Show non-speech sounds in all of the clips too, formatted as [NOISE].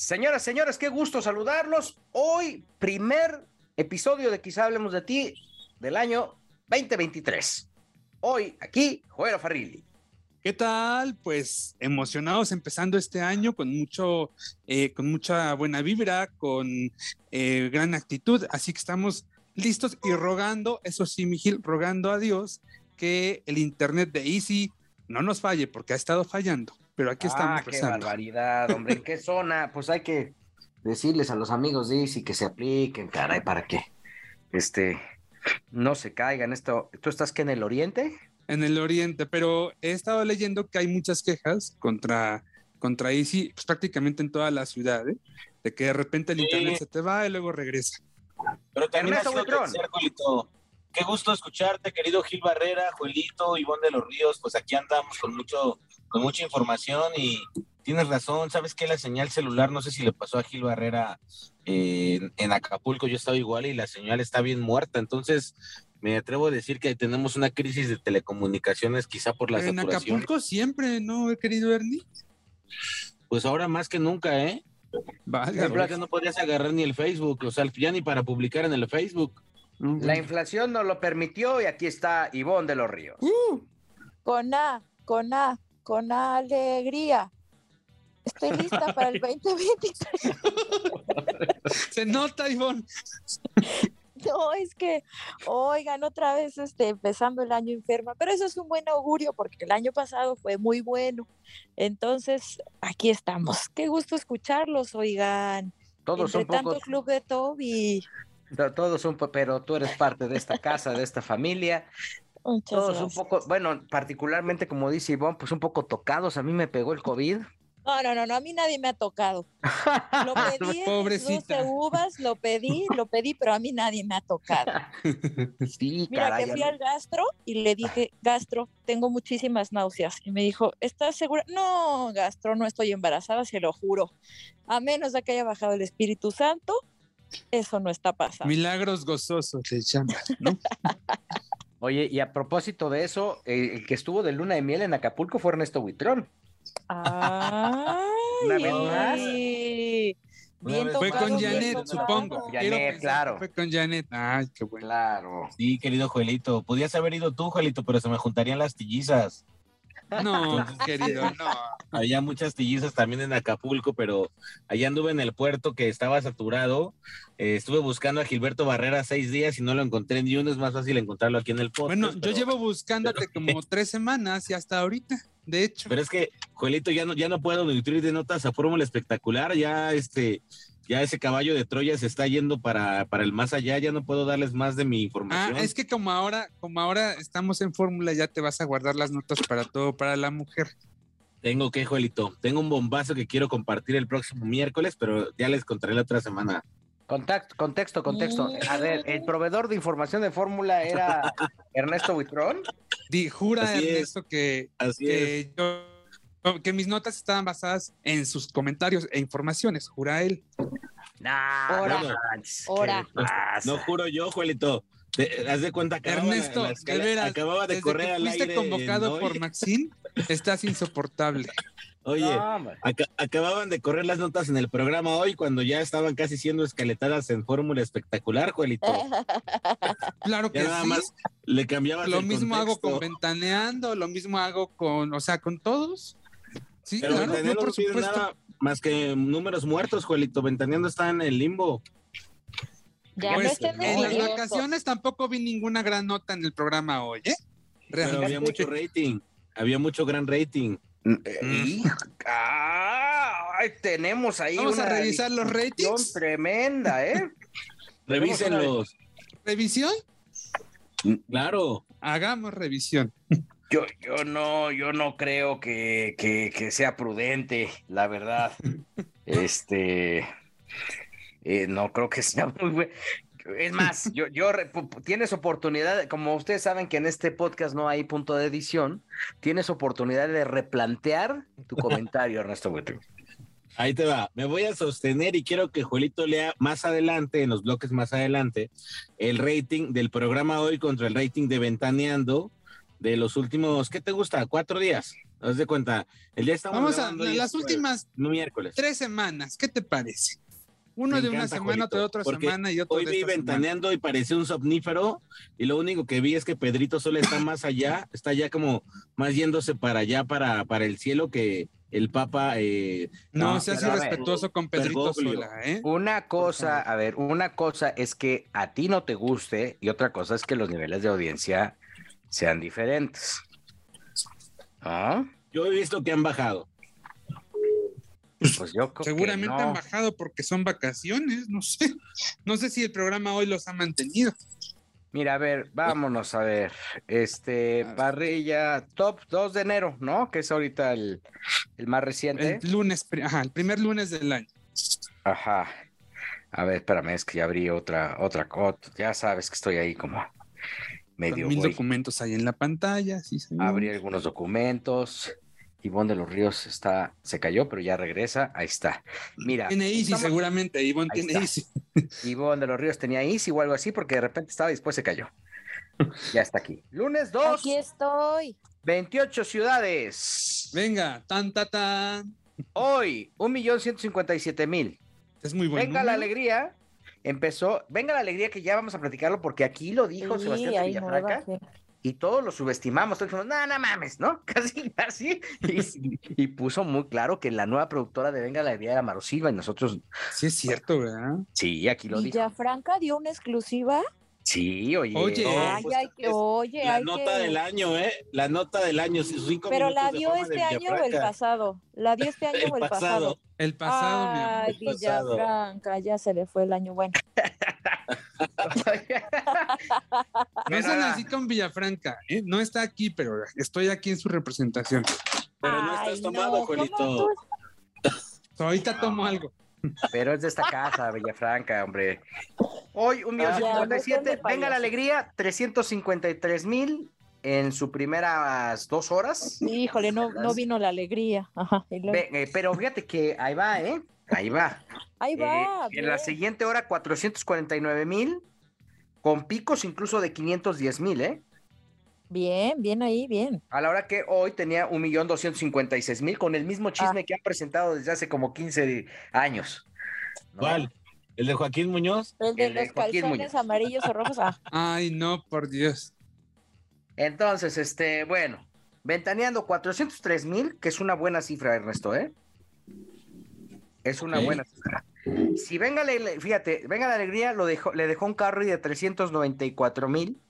Señoras, señores, qué gusto saludarlos. Hoy, primer episodio de Quizá hablemos de ti del año 2023. Hoy, aquí, Joel Farrilli. ¿Qué tal? Pues emocionados empezando este año con mucho, eh, con mucha buena vibra, con eh, gran actitud. Así que estamos listos y rogando, eso sí, Miguel, rogando a Dios que el internet de Easy no nos falle, porque ha estado fallando. Pero aquí estamos. Ah, qué barbaridad, hombre. ¿En qué zona? Pues hay que decirles a los amigos de Easy que se apliquen, caray, para que este no se caigan. Esto, ¿tú estás que en el oriente? En el oriente, pero he estado leyendo que hay muchas quejas contra, contra Easy, pues prácticamente en toda la ciudad, ¿eh? de que de repente el internet se te va y luego regresa. Pero también ha sido crecer, Juelito. Qué gusto escucharte, querido Gil Barrera, Juelito, Ivonne de los Ríos, pues aquí andamos con mucho, con mucha información y tienes razón, sabes que la señal celular, no sé si le pasó a Gil Barrera eh, en Acapulco, yo estaba igual y la señal está bien muerta, entonces me atrevo a decir que tenemos una crisis de telecomunicaciones quizá por la saturación. En Acapulco siempre, ¿no, querido Ernie? Pues ahora más que nunca, ¿eh? Vale, que no podías agarrar ni el Facebook, o sea, ya ni para publicar en el Facebook. La inflación no lo permitió y aquí está Ivonne de los Ríos. Uh, con A, con A, con alegría. Estoy lista para el [LAUGHS] 2023. Se nota, Ivonne. No, es que, oigan, otra vez este, empezando el año enferma, pero eso es un buen augurio porque el año pasado fue muy bueno. Entonces, aquí estamos. Qué gusto escucharlos, oigan. Todos Entre son tanto pocos. club de Toby. Todos un po- pero tú eres parte de esta casa, de esta familia. Muchas Todos un gracias. poco, bueno, particularmente como dice Ivonne, pues un poco tocados. A mí me pegó el COVID. No, no, no, no, a mí nadie me ha tocado. Lo [LAUGHS] pedí, en Pobrecita. 12 uvas, lo pedí, lo pedí, pero a mí nadie me ha tocado. [LAUGHS] Sí, Mira, caray. que fui al gastro y le dije, gastro, tengo muchísimas náuseas. Y me dijo, ¿estás segura? No, gastro, no estoy embarazada, se lo juro. A menos de que haya bajado el Espíritu Santo, eso no está pasando. Milagros gozosos se llama, ¿no? [LAUGHS] Oye, y a propósito de eso, eh, el que estuvo de luna de miel en Acapulco fue Ernesto Buitrón. Una vez más. Bien Fue tocado, con Janet, supongo. Janet, claro. Fue con Janet. Ay, qué bueno. Claro. Sí, querido Juelito, podías haber ido tú, Juelito, pero se me juntarían las tillizas. No, querido, no. Había muchas tillizas también en Acapulco, pero allá anduve en el puerto que estaba saturado. Eh, estuve buscando a Gilberto Barrera seis días y no lo encontré ni uno. Es más fácil encontrarlo aquí en el podcast. Bueno, yo pero- llevo buscándote como tres semanas y hasta ahorita, de hecho. Pero es que, Juelito, ya no, ya no puedo nutrir de notas a Fórmula Espectacular. Ya este, ya ese caballo de Troya se está yendo para, para el más allá. Ya no puedo darles más de mi Ah, información. es que como ahora, como ahora estamos en fórmula, ya te vas a guardar las notas para todo, para la mujer. Tengo que, Juelito. Tengo un bombazo que quiero compartir el próximo miércoles, pero ya les contaré la otra semana. Contacto, contexto, contexto. A ver, el proveedor de información de fórmula era Ernesto Buitrón. Di, jura Así es. Ernesto que, Así es. que yo- que mis notas estaban basadas en sus comentarios e informaciones, jura él. Nah, Ora. no manches, ¿qué Ora. No juro yo, Juelito. Te- haz de cuenta que Ernesto, de veras, acababa de correr que al fuiste aire. convocado en por. Maxine, estás insoportable. [LAUGHS] Oye, No, acababan de correr las notas en el programa hoy cuando ya estaban casi siendo escaletadas en fórmula espectacular, Juelito. [LAUGHS] Claro que Ya nada sí. más le cambiabas Lo el mismo hago con Ventaneando, lo mismo hago con, o sea, con todos. Sí, Pero claro, Ventaneando yo por no nada más que números muertos, Juelito. Ventaneando está en el limbo. Ya no Pues, en las vacaciones tampoco vi ninguna gran nota en el programa hoy, ¿eh? Pero había mucho rating. Había mucho gran rating. Eh, hijo, ay, tenemos ahí Vamos a revisar los ratings. tremenda, ¿eh? [LAUGHS] Revísenlos. ¿Revisión? Claro. Hagamos revisión. Yo, yo no, yo no creo que, que, que sea prudente, la verdad. [LAUGHS] Este, Eh, no creo que sea muy bueno. Es más, yo, yo tienes oportunidad, como ustedes saben que en este podcast no hay punto de edición, tienes oportunidad de replantear tu comentario, Ernesto Ahí te va. Me voy a sostener y quiero que Juelito lea más adelante, en los bloques más adelante, el rating del programa hoy contra el rating de Ventaneando de los últimos, ¿qué te gusta? ¿Cuatro días? Haz de cuenta. El día estamos Vamos a las últimas miércoles. tres semanas. ¿Qué te parece? Uno de una semana, otro de otra semana y otro hoy vi ventaneando y parecía un somnífero y lo único que vi es que Pedrito solo está más allá, está ya como más yéndose para allá, para, para el cielo que el Papa... Eh, no, no seas irrespetuoso con Pedrito Sola, ¿eh? Una cosa, a ver, una cosa es que a ti no te guste y otra cosa es que los niveles de audiencia sean diferentes. ¿Ah? Yo he visto que han bajado. Pues yo Seguramente han bajado porque son vacaciones, no sé. [LAUGHS] No sé si el programa hoy los ha mantenido. Mira, a ver, vámonos a ver. Este, parrilla top 2 de enero, ¿no? Que es ahorita el, más reciente. El lunes, ajá, el primer lunes del año. Ajá. A ver, espérame, es que ya abrí otra, otra, ya sabes que estoy ahí como medio. mil documentos ahí en la pantalla, sí, Abrí algunos documentos. Ivonne de los Ríos está, se cayó, pero ya regresa. Ahí está. Mira. Tiene Easy, seguramente. Ivonne tiene Easy. [LAUGHS] Ivonne de los Ríos tenía Easy o algo así, porque de repente estaba y después se cayó. ya está aquí. Lunes 2. Aquí estoy. 28 ciudades. Venga, tan, tan, tan. Hoy, 1.157.000. Es muy bueno. Venga la alegría. Empezó, venga la alegría que ya vamos a platicarlo porque aquí lo dijo Sebastián Villafranca y todos lo subestimamos, todos dijimos, no, no mames, ¿no? [LAUGHS] Casi, casi. Y, puso muy claro que la nueva productora de Venga la Idea era Maro Silva y nosotros. Sí, es cierto, ¿verdad? Sí, aquí lo dijo. ¿Y Franca dio una exclusiva? Sí, oye. Oye, pues, oye la nota del año, ¿eh? La nota del año. Cinco Pero la dio este año o el pasado. La dio este año o el pasado. El pasado, mi amor. Ay, Villafranca, ya se le fue el año bueno. [LAUGHS] no son así con Villafranca, ¿eh? No está aquí, pero estoy aquí en su representación. Pero no estás tomado, Juanito. Ahorita tomo algo. Pero es de esta casa, Villafranca, hombre. Hoy, un millón cincuenta y siete. Venga la alegría, 353 mil en sus primeras dos horas. Híjole, no, no vino la alegría. Eh, pero fíjate que ahí va, ¿eh? Ahí va. Ahí va. Eh, en la siguiente hora, 449 mil, con picos incluso de 510 mil, ¿eh? Bien, bien ahí, bien. A la hora que hoy tenía un millón doscientos cincuenta y seis mil con el mismo chisme ah. que han presentado desde hace como 15 años. ¿Cuál? ¿El de Joaquín Muñoz? El de los calzones amarillos o rojos. Ah. [LAUGHS] Ay, no, por Dios. Entonces, este, bueno, ventaneando 403 mil, que es una buena cifra, Ernesto, ¿eh? Es una buena cifra. Si venga, fíjate, venga la alegría, lo dejó, le dejó un carro de 394 mil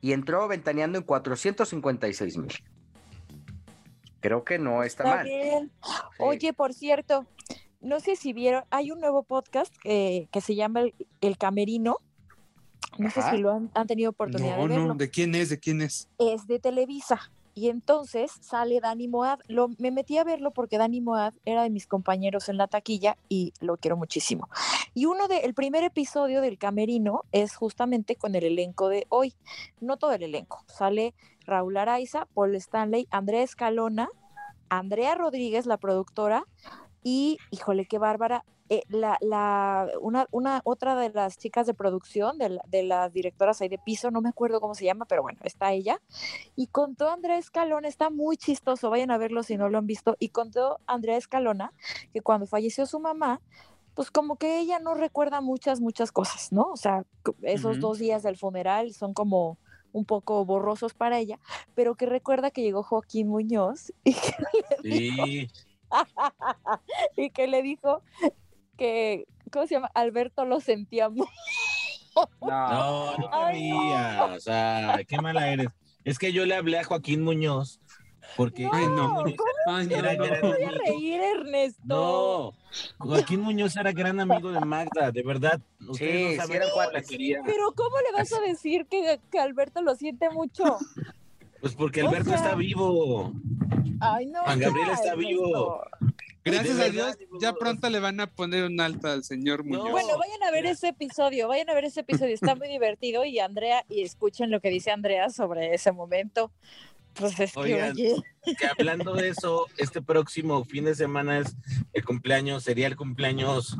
y entró ventaneando en 456 mil. Creo que no está, mal. Bien. Oye, por cierto, no sé si vieron, hay un nuevo podcast que, se llama el, Camerino. No sé si lo han, tenido oportunidad de verlo. No, ¿de quién es? ¿De quién es? Es de Televisa. Y entonces sale Dani Moad. Me metí a verlo porque Dani Moad era de mis compañeros en la taquilla y lo quiero muchísimo. Y uno de, el primer episodio del Camerino es justamente con el elenco de hoy. No todo el elenco. Sale Raúl Araiza, Paul Stanley, Andrea Escalona, Andrea Rodríguez, la productora, y, híjole, qué bárbara, eh, la, la, una, una, otra de las chicas de producción, de, de, las directoras ahí de piso, no me acuerdo cómo se llama, pero bueno, está ella. Y contó Andrea Escalona, está muy chistoso, vayan a verlo si no lo han visto. Y contó Andrea Escalona que cuando falleció su mamá, pues como que ella no recuerda muchas, muchas cosas, ¿no? O sea, esos dos días del funeral son como un poco borrosos para ella, pero que recuerda que llegó Joaquín Muñoz y que, [LAUGHS] y que le dijo que, ¿cómo se llama? Alberto lo sentía [LAUGHS] No, no, no sabía. O sea, qué mala eres. Es que yo le hablé a Joaquín Muñoz porque no, ay, no, ay, no, no, voy a reír, Ernesto. No, Joaquín Muñoz era gran amigo de Magda, de verdad. Sí, no saben la quería. Pero ¿cómo le vas a decir que, que Alberto lo siente mucho? Pues porque Alberto está vivo. Ay, no. Juan Gabriel está vivo. Gracias a Dios, ya pronto le van a poner un alta al señor Muñoz. Bueno, vayan a ver ese episodio, vayan a ver ese episodio, está muy divertido y Andrea, y escuchen lo que dice Andrea sobre ese momento. Pues es que, Oigan, oye, que hablando de eso, este próximo fin de semana es el cumpleaños, sería el cumpleaños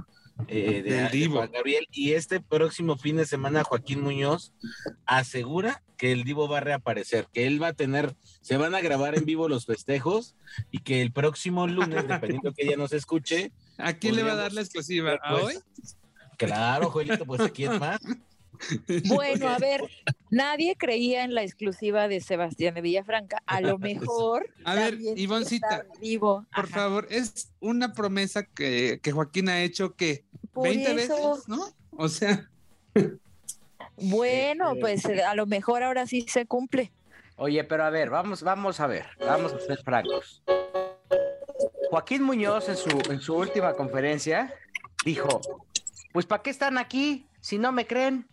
eh, de, Del de Divo. Juan Gabriel. Y este próximo fin de semana, Joaquín Muñoz asegura que el Divo va a reaparecer, que él va a tener, se van a grabar en vivo los festejos y que el próximo lunes, dependiendo que ella nos escuche, ¿A quién le va a dar la exclusiva? ¿A pues, hoy? Claro, Joelito, pues aquí es más. Bueno, a ver, [LAUGHS] nadie creía en la exclusiva de Sebastián de Villafranca, a lo [LAUGHS] mejor. A ver, Ivoncita, vivo. Por Ajá, favor, es una promesa que, que Joaquín ha hecho que por 20 eso. veces, ¿no? O sea, [LAUGHS] Bueno, pues eh, a lo mejor ahora sí se cumple. Oye, pero a ver, vamos, vamos a ver, vamos a ser francos. Joaquín Muñoz en su, en su última conferencia dijo, pues ¿para qué están aquí si no me creen?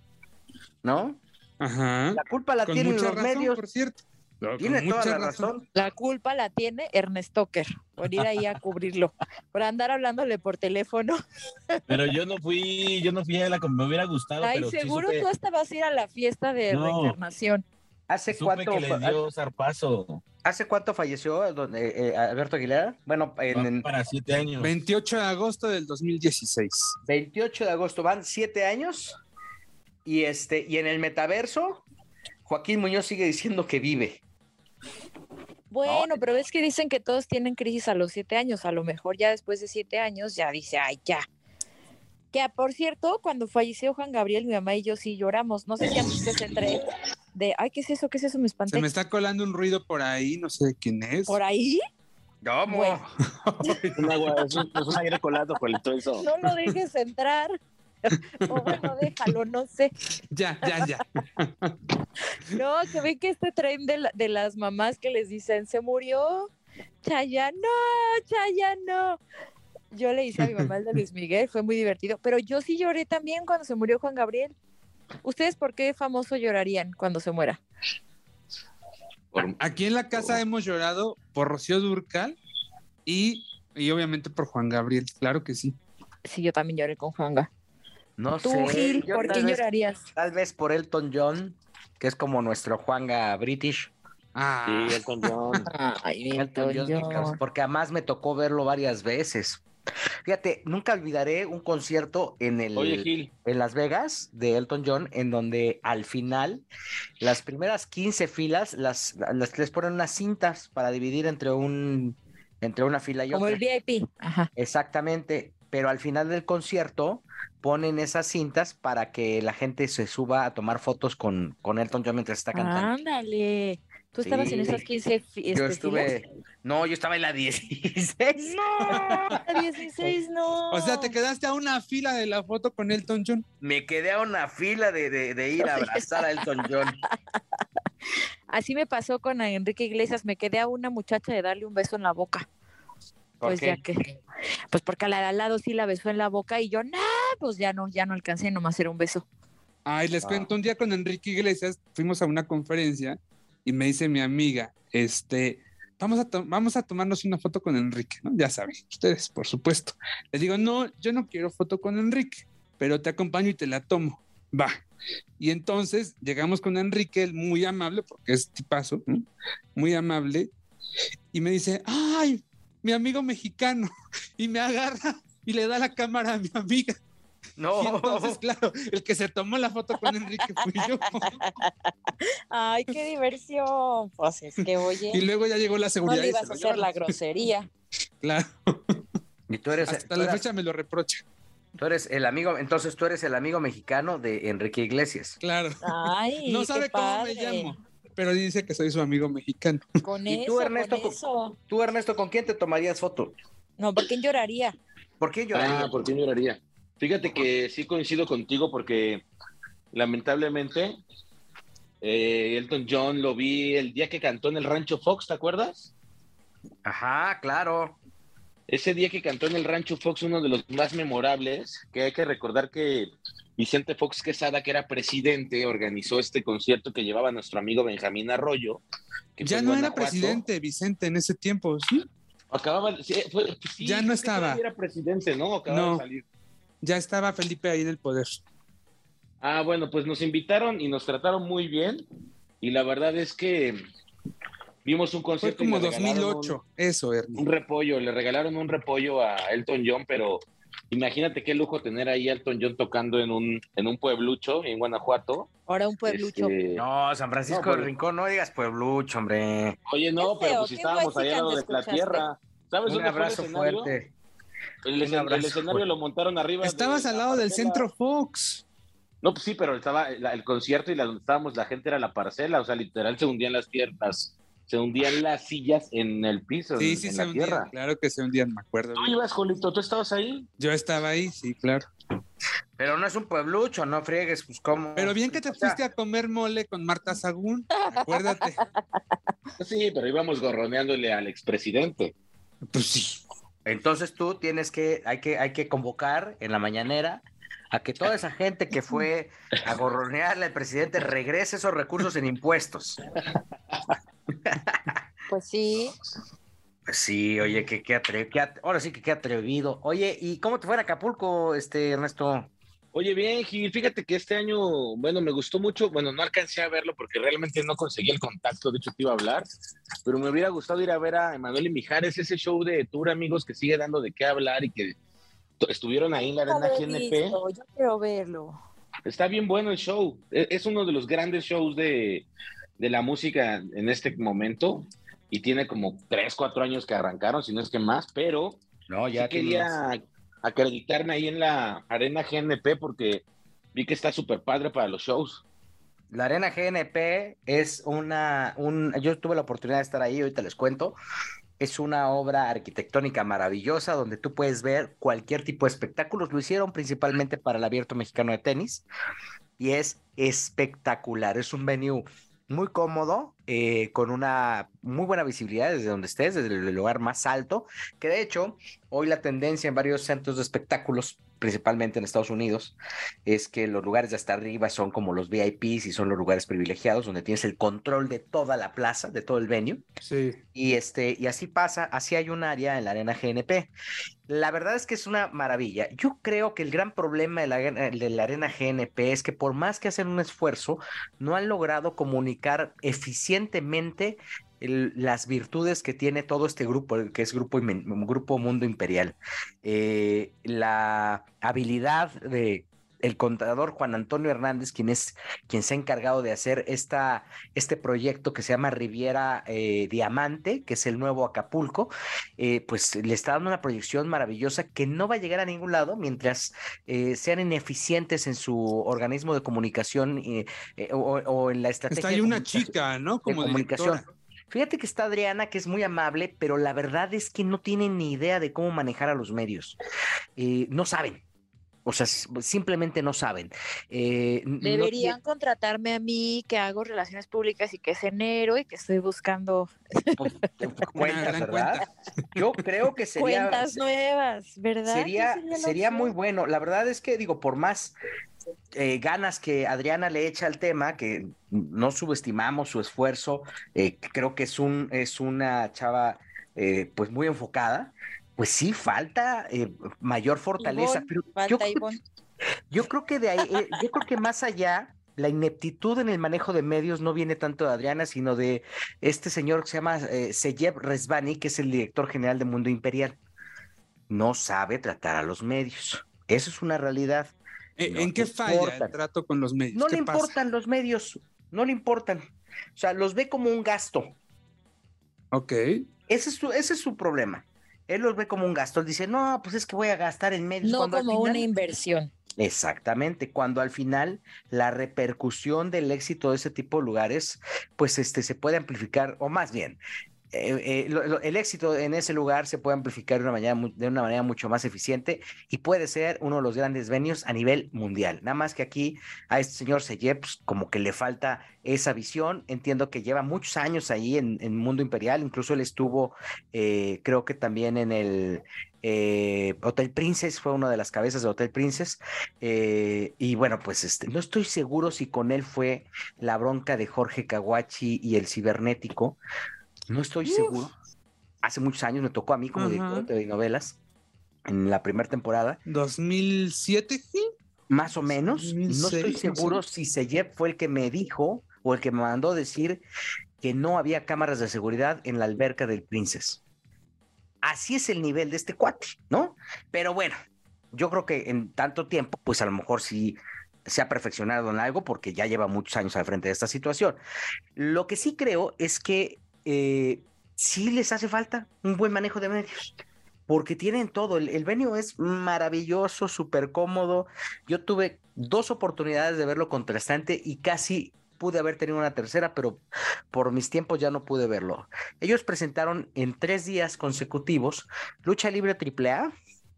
¿No? ajá. La culpa la Con tienen mucha los razón, medios. por cierto. No, Tiene toda mucha la razón. La culpa la tiene Ernest Tucker por ir ahí a cubrirlo, por andar hablándole por teléfono. Pero yo no fui, yo no fui a la me hubiera gustado, Ay, pero sí seguro supe, tú hasta vas a ir a la fiesta de No. reencarnación. ¿Hace supe cuánto, que le dio zarpazo. ¿Hace cuánto falleció don- eh, eh, Alberto Aguilera? Bueno, en, en para siete años. 28 de agosto del 2016. 28 de agosto van siete años y este y en el metaverso Joaquín Muñoz sigue diciendo que vive. Bueno, pero es que dicen que todos tienen crisis a los siete años. A lo mejor ya después de siete años ya dice, ay, ya. Que ah, por cierto, cuando falleció Juan Gabriel, mi mamá y yo sí lloramos. No sé si antes entre de, ay, ¿qué es eso? ¿Qué es eso? Me espanté. Se me está colando un ruido por ahí, no sé de quién es. ¿Por ahí? ¿Cómo? Bueno. [LAUGHS] Es un es aire colado con todo eso. No lo dejes entrar. [LAUGHS] o bueno, déjalo, no sé. [LAUGHS] Ya, ya, ya. [LAUGHS] No, que ven que este tren de, la- de las mamás que les dicen, se murió Chayanne, no, Chayanne, no. Yo le hice a mi mamá el de Luis Miguel, fue muy divertido, pero yo sí lloré también cuando se murió Juan Gabriel. ¿Ustedes por qué famoso llorarían cuando se muera? Aquí en la casa hemos llorado por Rocío Durcal y, y obviamente por Juan Gabriel, claro que sí. Sí, yo también lloré con Juanga. No Tú, sé. Gil, yo ¿por tal qué vez- llorarías? Tal vez por Elton John, que es como nuestro Juanga British. Ah, Sí, Elton John. [LAUGHS] Ay, Elton John, porque además me tocó verlo varias veces. Fíjate, nunca olvidaré un concierto en el Oye, Gil, en Las Vegas de Elton John, en donde al final las primeras 15 filas las, las les ponen unas cintas para dividir entre un entre una fila y Como otra. el VIP. Ajá. Exactamente, pero al final del concierto ponen esas cintas para que la gente se suba a tomar fotos con, con Elton John mientras está cantando. Ándale. ¿Tú estabas en esas 15 fi- Yo este, filas? estuve, no, yo estaba en la 16. No, la 16 no. o sea, te quedaste a una fila de la foto con Elton John. Me quedé a una fila de, de- de ir a abrazar a Elton John. [LAUGHS] Así me pasó con Enrique Iglesias, me quedé a una muchacha de darle un beso en la boca. ¿Por Pues qué? ya que, pues porque a la de al lado sí la besó en la boca y yo, no, pues ya no, ya no alcancé, nomás era un beso. Ay, les Ah. cuento, un día con Enrique Iglesias fuimos a una conferencia y me dice mi amiga, este, vamos a, to- vamos a tomarnos una foto con Enrique, ¿no? Ya saben, ustedes, por supuesto. Le digo, no, yo no quiero foto con Enrique, pero te acompaño y te la tomo. Va. Y entonces llegamos con Enrique, él muy amable, porque es tipazo, ¿no? muy amable, y me dice, ay, mi amigo mexicano, [LAUGHS] y me agarra y le da la cámara a mi amiga. No, Y entonces, claro, el que se tomó la foto con Enrique fui yo. Ay, qué diversión. Pues es que, oye, Y luego ya llegó la no seguridad. le y ibas se a hacer la grosería. [LAUGHS] Claro, y tú eres, hasta tú la eras- fecha me lo reprocha. tú eres el amigo, entonces tú eres el amigo mexicano de Enrique Iglesias. Claro. Ay, No qué sabe cómo me llamo, pero dice que soy su amigo mexicano. Con ¿Y eso, tú, Ernesto, con eso. Tú, Ernesto, ¿con quién te tomarías foto? No, ¿por quién lloraría? ¿Por qué lloraría? Ah, ¿por qué lloraría? Fíjate que sí coincido contigo porque lamentablemente eh, Elton John lo vi el día que cantó en el Rancho Fox, ¿te acuerdas? Ajá, claro. Ese día que cantó en el Rancho Fox, uno de los más memorables, que hay que recordar que Vicente Fox Quesada, que era presidente, organizó este concierto que llevaba nuestro amigo Benjamín Arroyo. que Ya no era presidente Vicente en ese tiempo, ¿sí? Acababa, ya no estaba. Era presidente, ¿no? Acababa de salir. Ya estaba Felipe ahí en el poder. Ah, bueno, pues nos invitaron y nos trataron muy bien. Y la verdad es que vimos un concierto. Fue como 2008, eso, Ernie. Un repollo, le regalaron un repollo a Elton John, pero imagínate qué lujo tener ahí a Elton John tocando en un, en un pueblucho en Guanajuato. Ahora un pueblucho. Este, no, San Francisco del Rincón, no digas pueblucho, hombre. Oye, no, pero pues si estábamos allá de la tierra. ¿Sabes un abrazo fuerte. El, escenario lo montaron arriba. Estabas al lado del Centro Fox. No, pues sí, pero estaba el concierto y la donde estábamos, la gente era la parcela, o sea, literal se hundían las piernas, se hundían las sillas en el piso. Sí, sí, se hundían, claro que se hundían, me acuerdo. ¿Tú ibas, Jolito? ¿Tú estabas ahí? Yo estaba ahí, sí, claro. Pero no es un pueblucho, no friegues, pues cómo. Pero bien que te fuiste a comer mole con Marta Sagún, acuérdate. [LAUGHS] Sí, pero íbamos gorroneándole al expresidente. Pues sí. Entonces tú tienes que, hay que, hay que convocar en la mañanera a que toda esa gente que fue a gorronearle al presidente regrese esos recursos en impuestos. Pues sí. Pues sí, oye, que qué atrevido, ahora sí que qué atrevido. Oye, ¿y cómo te fue en Acapulco, este Ernesto? Oye, bien, Gil, fíjate que este año, bueno, me gustó mucho, bueno, no alcancé a verlo porque realmente no conseguí el contacto, de hecho te iba a hablar, pero me hubiera gustado ir a ver a Emanuel y Mijares, ese show de tour, amigos, que sigue dando de qué hablar y que estuvieron ahí en la arena GNP. yo quiero verlo. Está bien bueno el show. E, es uno de los grandes shows de, la música en este momento. Y tiene como tres, cuatro años que arrancaron, si no es que más, pero no, ya quería acreditarme ahí en la arena GNP porque vi que está súper padre para los shows. La Arena GNP es una, un, yo tuve la oportunidad de estar ahí, ahorita les cuento, es una obra arquitectónica maravillosa donde tú puedes ver cualquier tipo de espectáculos. Lo hicieron principalmente para el Abierto Mexicano de Tenis y es espectacular. Es un venue muy cómodo, eh, con una muy buena visibilidad desde donde estés, desde el lugar más alto, que de hecho hoy la tendencia en varios centros de espectáculos principalmente en Estados Unidos, es que los lugares de hasta arriba son como los VIPs y son los lugares privilegiados donde tienes el control de toda la plaza, de todo el venue. Sí. Y este y así pasa, así hay un área en la arena GNP. La verdad es que es una maravilla. Yo creo que el gran problema de la, de la arena GNP es que por más que hacen un esfuerzo, no han logrado comunicar eficientemente las virtudes que tiene todo este grupo, que es Grupo, grupo Mundo Imperial. Eh, la habilidad de el contador Juan Antonio Hernández, quien es quien se ha encargado de hacer esta, este proyecto que se llama Riviera eh, Diamante, que es el nuevo Acapulco, eh, pues le está dando una proyección maravillosa que no va a llegar a ningún lado mientras sean ineficientes en su organismo de comunicación o, en la estrategia. Está ahí una chica, ¿no? Como de comunicación. Fíjate que está Adriana, que es muy amable, pero la verdad es que no tienen ni idea de cómo manejar a los medios. Eh, no saben. O sea, simplemente no saben. Eh, Deberían contratarme a mí, que hago relaciones públicas y que es enero y que estoy buscando pues, [LAUGHS] cuentas, ¿verdad? Yo creo que sería. Cuentas nuevas, ¿verdad? Sería, sería muy bueno. La verdad es que, digo, por más eh, ganas que Adriana le echa al tema, que no subestimamos su esfuerzo, eh, creo que es, un, es una chava eh, pues muy enfocada, pues sí, falta mayor fortaleza. pero yo, yo, creo que de ahí, yo creo que más allá, la ineptitud en el manejo de medios no viene tanto de Adriana, sino de este señor que se llama Seyeb Resvani, que es el director general de Mundo Imperial. No sabe tratar a los medios. Eso es una realidad. Eh, ¿En qué falla el trato con los medios? No le importan los medios, no le importan. O sea, los ve como un gasto. Ok. Ese es su, ese es su problema. Él los ve como un gasto. Él dice, no, pues es que voy a gastar en medios. No como una inversión. Exactamente, cuando al final la repercusión del éxito de ese tipo de lugares, pues este se puede amplificar, o más bien, eh, eh, el éxito en ese lugar se puede amplificar de una, manera, de una manera mucho más eficiente y puede ser uno de los grandes venios a nivel mundial. Nada más que aquí a este señor Seyep, pues, como que le falta esa visión. Entiendo que lleva muchos años ahí en, el Mundo Imperial, incluso él estuvo, eh, creo que también en el Hotel Princess, fue una de las cabezas de Hotel Princess. y bueno, pues este, no estoy seguro si con él fue la bronca de Jorge Kawachi y el cibernético, no estoy seguro. hace muchos años, me tocó a mí como director de novelas en la primera temporada. 2007, Más o menos. no estoy seguro si Seyep fue el que me dijo o el que me mandó decir que no había cámaras de seguridad en la alberca del Princess. Así es el nivel de este cuate, ¿no? Pero bueno, yo creo que en tanto tiempo, pues a lo mejor sí se ha perfeccionado en algo porque ya lleva muchos años al frente de esta situación. Lo que sí creo es que eh, sí les hace falta un buen manejo de medios porque tienen todo. El, el venue es maravilloso, súper cómodo. Yo tuve dos oportunidades de verlo contrastante y casi pude haber tenido una tercera, pero por mis tiempos ya no pude verlo. Ellos presentaron en tres días consecutivos Lucha Libre AAA,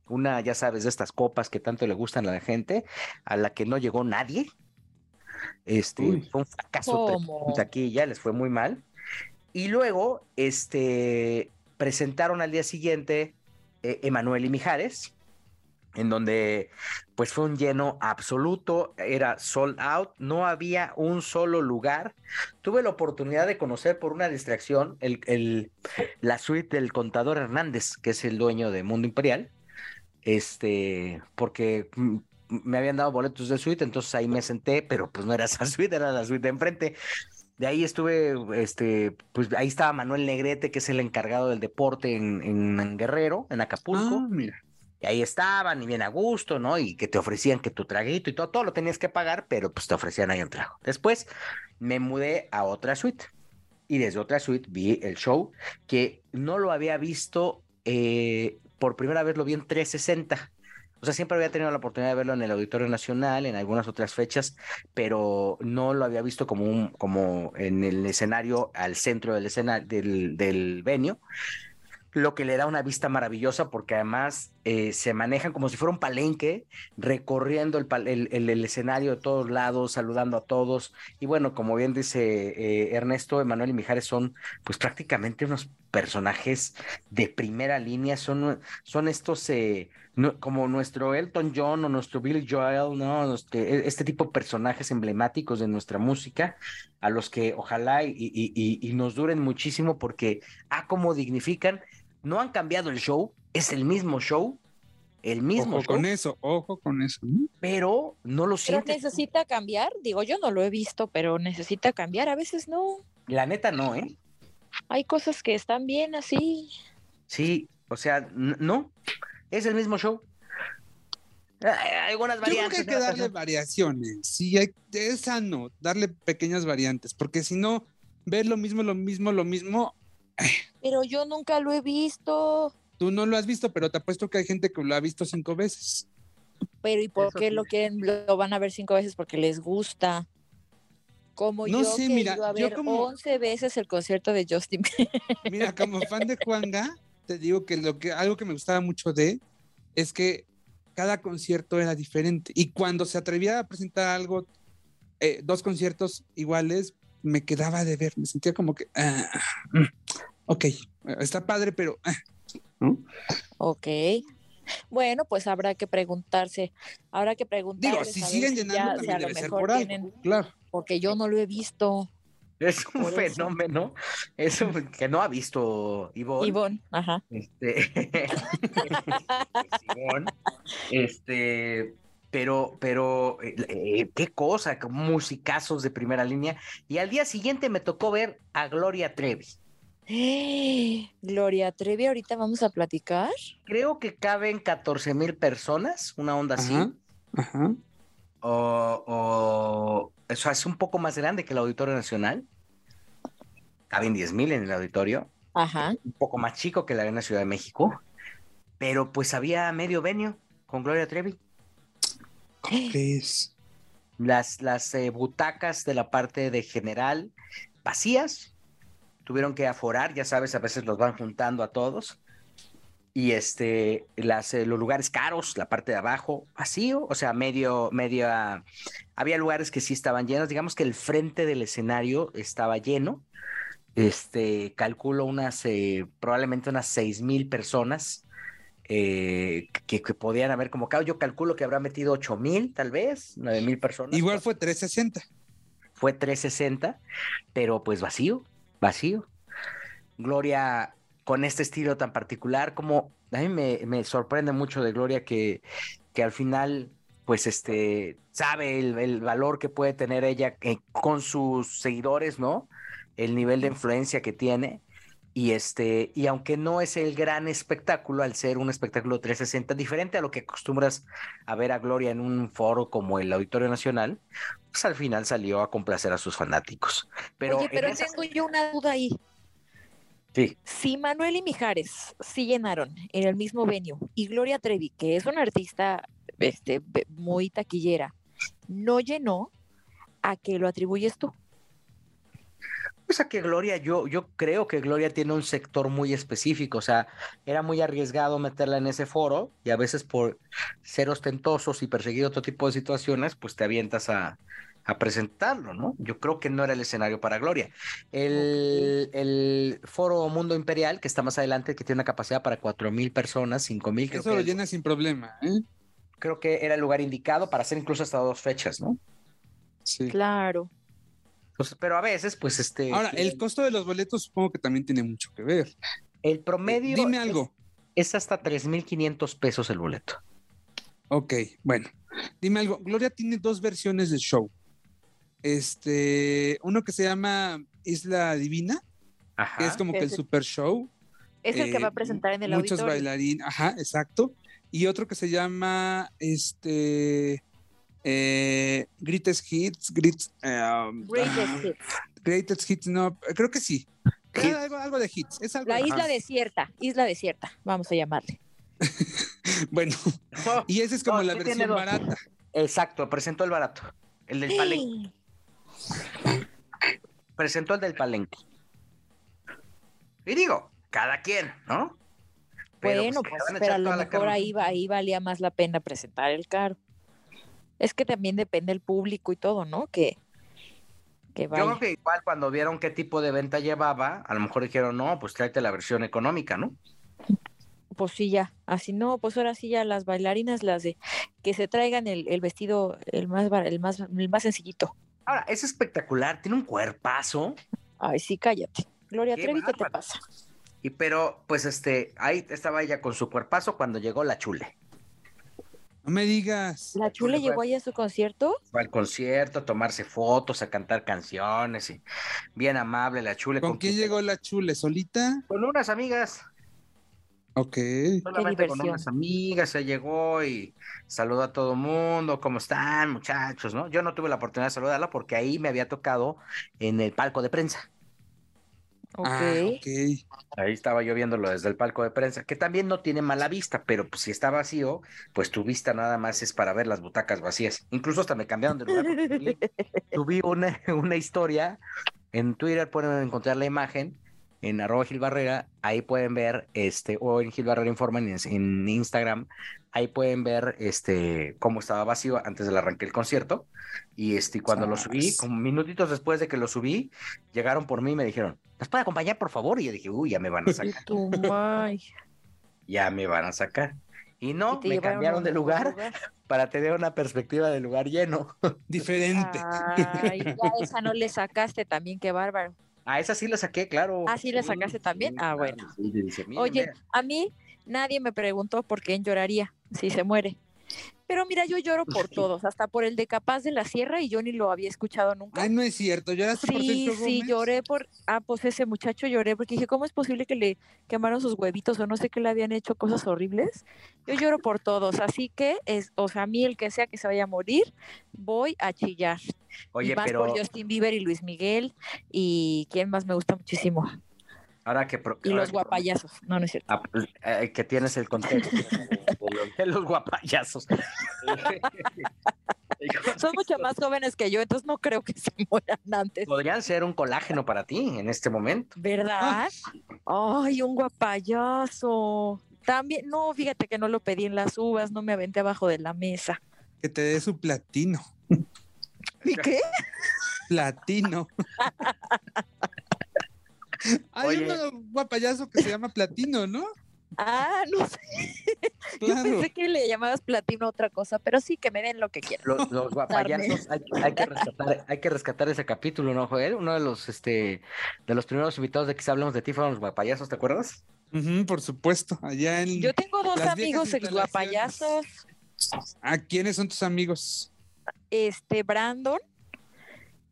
una, ya sabes, de estas copas que tanto le gustan a la gente, a la que no llegó nadie. Este, fue un fracaso aquí ya les fue muy mal. Y luego, este, presentaron al día siguiente eh, Emanuel y Mijares, en donde pues fue un lleno absoluto, era sold out, no había un solo lugar. Tuve la oportunidad de conocer por una distracción el, la suite del contador Hernández, que es el dueño de Mundo Imperial, este, porque me habían dado boletos de suite, entonces ahí me senté, pero pues no era esa [LAUGHS] suite, era la suite de enfrente. De ahí estuve, este, pues ahí estaba Manuel Negrete, que es el encargado del deporte en, en Guerrero, en Acapulco. Ah, mira. Y ahí estaban, y bien a gusto, ¿no? Y que te ofrecían que tu traguito y todo, todo lo tenías que pagar, pero pues te ofrecían ahí un trago. Después me mudé a otra suite. Y desde otra suite vi el show que no lo había visto, eh, por primera vez lo vi en 360. O sea, siempre había tenido la oportunidad de verlo en el Auditorio Nacional, en algunas otras fechas, pero no lo había visto como, un, como en el escenario, al centro del escenario, del, del venio lo que le da una vista maravillosa porque además eh, se manejan como si fuera un palenque, recorriendo el, el, escenario de todos lados, saludando a todos. Y bueno, como bien dice eh, Ernesto, Emanuel y Mijares son pues prácticamente unos personajes de primera línea, son, son estos eh, como nuestro Elton John o nuestro Billy Joel, ¿no? Este, este, tipo de personajes emblemáticos de nuestra música, a los que ojalá y, y, y nos duren muchísimo porque, ah, como dignifican no han cambiado el show, es el mismo show, el mismo ojo con eso, ojo con eso. Pero no lo siento. Pero necesita cambiar, digo, yo no lo he visto, pero necesita cambiar, a veces no. La neta no, ¿eh? Hay cosas que están bien así. Sí, o sea, no, es el mismo show. Hay algunas variantes. Yo creo que hay que darle variaciones. Sí, hay, es sano darle pequeñas variantes, porque si no, ver lo mismo, lo mismo, lo mismo, pero yo nunca lo he visto. Tú no lo has visto, pero te apuesto que hay gente que lo ha visto cinco veces. Pero ¿y por qué lo quieren, lo van a ver cinco veces? Porque les gusta. Como no yo sé, mira, a ver yo como 11 veces el concierto de Justin. Mira, como fan de Juanga, te digo que lo que algo que me gustaba mucho de es que cada concierto era diferente y cuando se atrevía a presentar algo, eh, dos conciertos iguales, me quedaba de ver, me sentía como que, ah, mm, ok, está padre, pero... Ah, ok. Bueno, pues habrá que preguntarse, habrá que preguntarse. Digo, si siguen llenando también debe ser por algo, claro. Porque yo no lo he visto. Es un fenómeno, eso. que no ha visto Ivonne. Ivonne, ajá. Este, [LAUGHS] Ivonne, este, pero, pero, eh, eh, qué cosa, musicazos de primera línea. Y al día siguiente me tocó ver a Gloria Trevi. [GASPS] Gloria Trevi, ahorita vamos a platicar. Creo que caben 14 mil personas, una onda así. Ajá. O, o, eso es un poco más grande que el Auditorio Nacional. Caben 10 mil en el auditorio. Ajá. Un poco más chico que la Arena Ciudad de México. Pero pues había medio venio con Gloria Trevi. Las, las eh, butacas de la parte de general vacías, tuvieron que aforar, ya sabes, a veces los van juntando a todos. Y este, las, eh, los lugares caros, la parte de abajo, vacío, o sea, medio, medio, había lugares que sí estaban llenos, digamos que el frente del escenario estaba lleno, este, calculo unas, eh, probablemente unas seis mil personas eh, que, podían haber convocado. Yo calculo que habrá metido 8 mil, tal vez, 9 mil personas. Igual fue 360. Fue 360, pero pues vacío, vacío. Gloria con este estilo tan particular, como a mí me, me sorprende mucho de Gloria que, que al final pues este, sabe el, el valor que puede tener ella eh, con sus seguidores, ¿no? El nivel de influencia que tiene. Y este, y aunque no es el gran espectáculo, al ser un espectáculo 360, diferente a lo que acostumbras a ver a Gloria en un foro como el Auditorio Nacional, pues al final salió a complacer a sus fanáticos. Pero, Oye, pero tengo yo una duda ahí. Sí. Si Manuel y Mijares sí llenaron en el mismo venue y Gloria Trevi, que es una artista este, muy taquillera, no llenó, ¿a qué lo atribuyes tú? Pues a que Gloria, yo, yo creo que Gloria tiene un sector muy específico, o sea, era muy arriesgado meterla en ese foro y a veces por ser ostentosos y perseguir otro tipo de situaciones, pues te avientas a, a presentarlo, ¿no? Yo creo que no era el escenario para Gloria. El, el, foro Mundo Imperial, que está más adelante, que tiene una capacidad para cuatro mil personas, cinco mil. Eso lo llena sin problema, ¿eh? creo que era el lugar indicado para hacer incluso hasta dos fechas, ¿no? Sí. Claro. Entonces, pero a veces, pues este. Ahora, el costo de los boletos supongo que también tiene mucho que ver. El promedio. Eh, dime algo. Es, es hasta 3.500 pesos el boleto. Ok, bueno. Dime algo. Gloria tiene dos versiones del show. Este, uno que se llama Isla Divina, Ajá. que es como que el super show. Es el que va a presentar en el Muchos auditorio. bailarines, ajá, exacto y otro que se llama este eh, Greatest Hits, Great, um, Greatest Hits. Greatest Hits, no, creo que sí. Algo, algo, de hits. Es algo La de isla hits. desierta, isla desierta, vamos a llamarle. [LAUGHS] bueno, y esa es como No, la sí versión barata. Exacto, presentó el barato. El del palenque. Presentó el del palenque. Y digo, cada quien, ¿no? bueno, que pues, a pero a lo mejor ahí, va- ahí valía más la pena presentar el caro. Es que también depende el público y todo, ¿no? Que, que Yo creo que igual cuando vieron qué tipo de venta llevaba, a lo mejor dijeron, no, pues tráete la versión económica, ¿no? Pues sí, ya. Así no, pues ahora sí ya las bailarinas, las de que se traigan el, el vestido, el más, el más, el más sencillito. Ahora, es espectacular, tiene un cuerpazo, Ay, sí, cállate. Gloria Qué Trevi, ¿qué te pasa? y pero pues este, ahí estaba ella con su cuerpazo cuando llegó la chule. No me digas. ¿La Chule llegó ahí a su concierto? Fue al concierto, a tomarse fotos, a cantar canciones, y bien amable la chule. ¿Con quién llegó la chule? ¿Solita? Con unas amigas. Ok. Solamente con diversión. unas amigas, se llegó y saludó a todo mundo, ¿cómo están muchachos? ¿no? Yo no tuve la oportunidad de saludarla porque ahí me había tocado en el palco de prensa. Ok. Ah, ok. Ahí estaba yo viéndolo desde el palco de prensa, que también no tiene mala vista, pero pues, si está vacío, pues tu vista nada más es para ver las butacas vacías. Incluso hasta me cambiaron de lugar. [LAUGHS] subí una, una historia en Twitter, pueden encontrar la imagen en arroba Gil Barrera, ahí pueden ver, este, o en Gil Barrera Informa en, en Instagram, ahí pueden ver este cómo estaba vacío antes del arranque del concierto. Y este, cuando lo subí, como minutitos después de que lo subí, llegaron por mí y me dijeron, ¿nos puede acompañar, por favor? Y yo dije, uy, ya me van a sacar, [LAUGHS] ya me van a sacar. Y no, me cambiaron de mejor lugar [LAUGHS] para tener una perspectiva del lugar lleno. Diferente. Ay, ya esa no le sacaste también, qué bárbaro. A esa sí la saqué, claro. Ah, ¿sí la sacaste también? Ah, bueno. sí, dice, "Miren, Oye, vean". a mí nadie me preguntó por quién lloraría si se muere. Pero mira, yo lloro por [LAUGHS] todos, hasta por el de Capaz de la Sierra y yo ni lo había escuchado nunca. Ay, no es cierto. ¿Lloraste por Sí, Sergio sí, Gómez? lloré por, ah, pues ese muchacho lloré porque dije, ¿cómo es posible que le quemaron sus huevitos o no sé qué le habían hecho cosas horribles? Yo lloro por todos, así que es, o sea, a mí el que sea que se vaya a morir, voy a chillar. Oye, y más pero por Justin Bieber y Luis Miguel y quién más me gusta muchísimo. Ahora que... pro- Y ahora los que pro- guapayazos, no, no es cierto. Ah, pues, eh, que tienes el contexto de los, de los guapayazos. [LAUGHS] Son mucho más jóvenes que yo, entonces no creo que se mueran antes. Podrían ser un colágeno para ti en este momento. ¿Verdad? Ay, un guapayazo. También, no, fíjate que no lo pedí en las uvas, no me aventé abajo de la mesa. Que te dé su platino. ¿Y qué? Platino. [LAUGHS] Hay Oye. un guapayazo que se llama Platino, ¿no? Ah, no sé. [LAUGHS] Yo pensé que le llamabas platino a otra cosa, pero sí que me den lo que quieran. Los, los guapayazos, hay, hay que rescatar, hay que rescatar ese capítulo, ¿no, Joel? Uno de los, este, de los primeros invitados de que hablamos de ti fueron los guapayazos, ¿te acuerdas? por supuesto, allá en. Yo tengo dos amigos guapayazos. ¿A quiénes son tus amigos? Este, Brandon.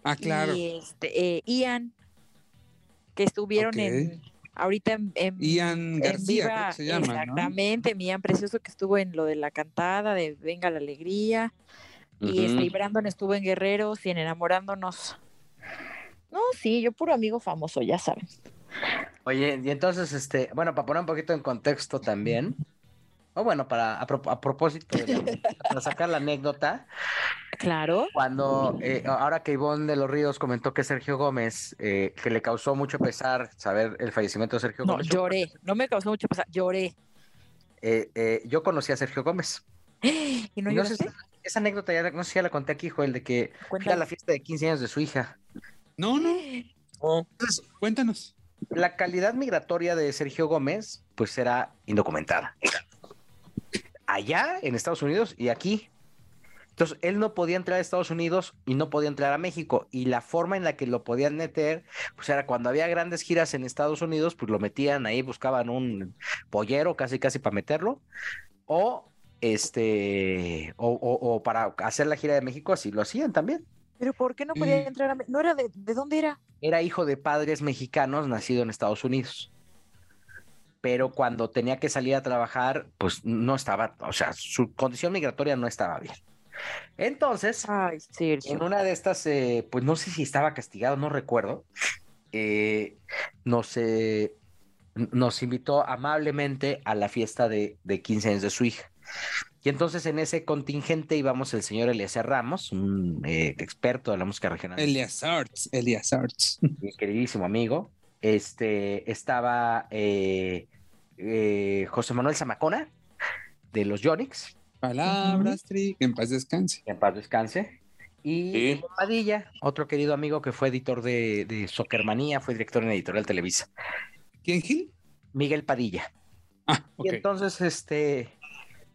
Ah, claro. Y este, eh, Ian, que estuvieron en ahorita en, Ian García, se llama, exactamente, mi Ian precioso que estuvo en lo de la cantada de Venga la Alegría. Y este, y Brandon estuvo en Guerreros y en Enamorándonos. No, sí, yo puro amigo famoso, ya saben. Oye, y entonces, este, bueno, para poner un poquito en contexto también, o bueno, para a, propósito, de para sacar la anécdota. Claro. Cuando, eh, ahora que Ivonne de los Ríos comentó que Sergio Gómez, eh, que le causó mucho pesar saber el fallecimiento de Sergio Gómez. No, lloré, no me causó mucho pesar, lloré. Eh, yo conocí a Sergio Gómez. [GASPS] ¿Y no, esa anécdota ya no sé si ya la conté aquí, Joel, de que fui a la fiesta de 15 años de su hija. No, [GASPS] no. Entonces, cuéntanos. La calidad migratoria de Sergio Gómez, pues era indocumentada. Allá en Estados Unidos y aquí. Entonces, él no podía entrar a Estados Unidos y no podía entrar a México. Y la forma en la que lo podían meter, pues era cuando había grandes giras en Estados Unidos, pues lo metían ahí, buscaban un pollero casi casi para meterlo. O este, o, o para hacer la gira de México, así lo hacían también. ¿Pero por qué no podía entrar a... ¿No era de... ¿De dónde era? Era hijo de padres mexicanos nacido en Estados Unidos. Pero cuando tenía que salir a trabajar, pues no estaba, o sea, su condición migratoria no estaba bien. Entonces, en una de estas, eh, pues no sé si estaba castigado, no recuerdo, eh, nos, eh, nos invitó amablemente a la fiesta de, de 15 años de su hija. Y entonces en ese contingente íbamos el señor Eliezer Ramos, un eh, experto de la música regional. Elias Arts, Elias Arts. Mi queridísimo amigo. Este, estaba eh, eh, José Manuel Zamacona, de los Yonix. Palabras, Tri, que en paz descanse. Que en paz descanse. Y Padilla, otro querido amigo que fue editor de, de Soccermanía, fue director en Editorial Televisa. ¿Quién, Gil? Miguel Padilla. Ah, Y entonces, este,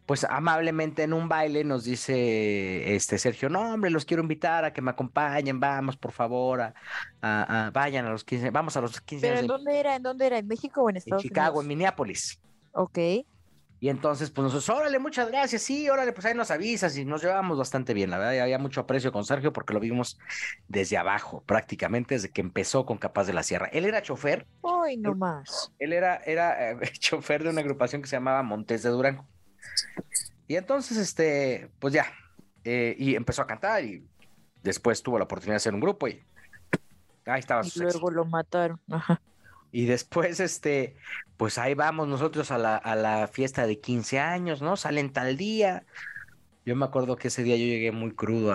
pues amablemente en un baile nos dice este Sergio, no, hombre, los quiero invitar a que me acompañen, vamos, por favor, a, vayan a los 15, vamos a los 15 ¿Pero en dónde era? ¿En dónde era? ¿En México o en Estados en Chicago, en Minneapolis. Ok. Y entonces, pues nosotros, órale, muchas gracias, sí, órale, pues ahí nos avisas y nos llevamos bastante bien, la verdad, y había mucho aprecio con Sergio porque lo vimos desde abajo, prácticamente desde que empezó con Capaz de la Sierra. Él era chofer. Ay, no más. Él era, era eh, [LAUGHS] chofer de una agrupación que se llamaba Montes de Durango. Y entonces, este, pues ya, eh, y empezó a cantar y después tuvo la oportunidad de hacer un grupo y ahí estaba. Y luego lo mataron. Y después, este, pues ahí vamos nosotros a la, a la fiesta de 15 años, ¿no? Salen tal día. Yo me acuerdo que ese día yo llegué muy crudo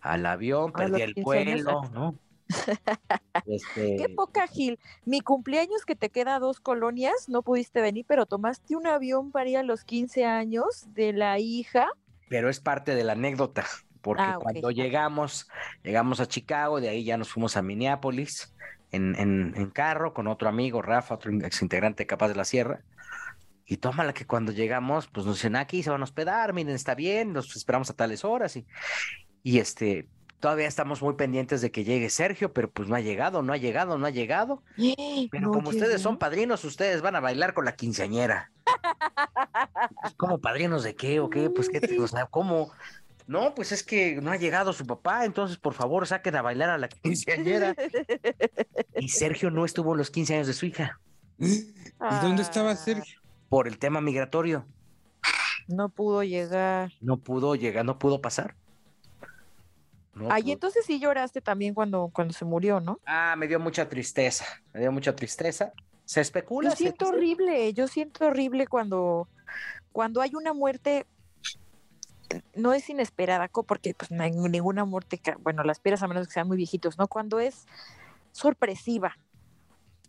al avión, perdí el vuelo, ¿no? [LAUGHS] Este... Qué poca, Gil. Mi cumpleaños que te queda dos colonias, no pudiste venir, pero tomaste un avión para ir a los 15 años de la hija. Pero es parte de la anécdota, porque ah, cuando llegamos, llegamos a Chicago, de ahí ya nos fuimos a Minneapolis en, en, carro con otro amigo, Rafa, otro ex integrante capaz de la sierra. Y tómala que cuando llegamos, pues nos dicen aquí se van a hospedar, miren, está bien, nos esperamos a tales horas. Y, y este, Todavía estamos muy pendientes de que llegue Sergio, pero pues no ha llegado, no ha llegado, no ha llegado. [GASPS] Pero como ustedes son padrinos, ustedes van a bailar con la quinceañera. Pues, ¿Cómo padrinos de qué o qué? Pues qué, o [LAUGHS] sea, ¿cómo? No, pues es que no ha llegado su papá, entonces por favor saquen a bailar a la quinceañera. Y [LAUGHS] Sergio no estuvo en los 15 años de su hija. [GASPS] ¿Y dónde estaba ah. Sergio? Por el tema migratorio. No pudo llegar. No pudo llegar, no pudo pasar. Ay, pues entonces sí lloraste también cuando, cuando se murió, ¿no? Ah, me dio mucha tristeza, me dio mucha tristeza. Se especula. Yo siento horrible, yo siento horrible cuando, cuando hay una muerte, no es inesperada, porque pues no hay ninguna muerte, bueno, la esperas a menos que sean muy viejitos, ¿no? Cuando es sorpresiva.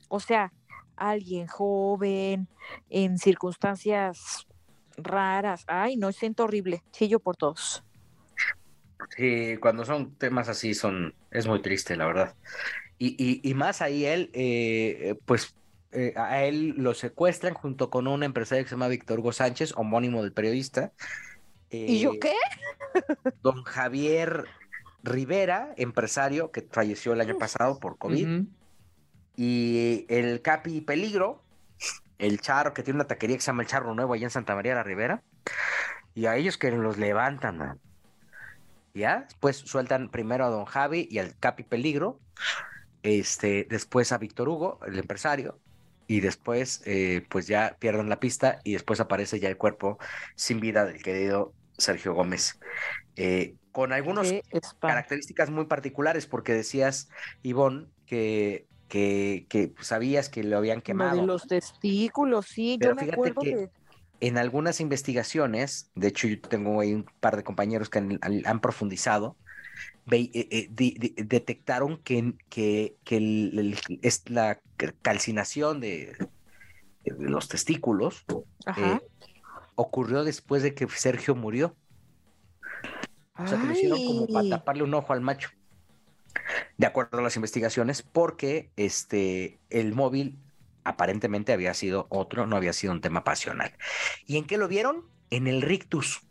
O sea, alguien joven, en circunstancias raras. Ay, no, siento horrible. Chillo por todos. Sí, cuando son temas así son, es muy triste, la verdad. Y, y, más ahí él, eh, pues eh, a él lo secuestran junto con un empresario que se llama Víctor Hugo Sánchez, homónimo del periodista. ¿Y yo eh, qué? Don Javier Rivera, empresario que falleció el año pasado por COVID. Y el Capi Peligro, el charro, que tiene una taquería que se llama El Charro Nuevo allá en Santa María de la Ribera, y a ellos que los levantan, man. ¿Ya? Después sueltan primero a Don Javi y al Capi Peligro, este, después a Víctor Hugo, el empresario, y después eh, pues ya pierden la pista y después aparece ya el cuerpo sin vida del querido Sergio Gómez. Eh, con algunas características muy particulares, porque decías, Ivonne, que, que, que sabías que lo habían quemado. de los testículos, sí, yo me acuerdo que, En algunas investigaciones, de hecho yo tengo ahí un par de compañeros que han, profundizado, eh, eh, detectaron que, que, que es la calcinación de, los testículos eh, ocurrió después de que Sergio murió. O sea, que lo hicieron como para taparle un ojo al macho. De acuerdo a las investigaciones, porque este, el móvil aparentemente había sido otro, no había sido un tema pasional. ¿Y en qué lo vieron? En el rictus.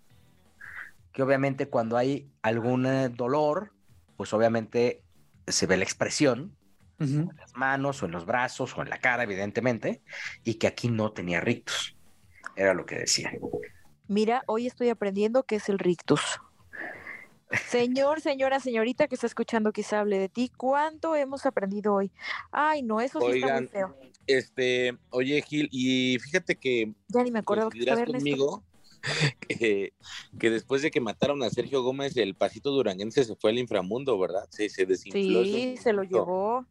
Que obviamente cuando hay algún eh, dolor, pues obviamente se ve la expresión en las manos o en los brazos o en la cara, evidentemente, y que aquí no tenía rictus. Era lo que decía. Mira, hoy estoy aprendiendo qué es el rictus. Señor, señora, señorita que está escuchando quizá hable de ti, ¿cuánto hemos aprendido hoy? Ay, no, eso sí está muy feo. Este, oye, Gil, y fíjate que. Ya ni me acuerdo que conmigo que, que, después de que mataron a Sergio Gómez, el pasito duranguense se fue al inframundo, ¿verdad? Sí, se desinfló. Sí, se lo llevó.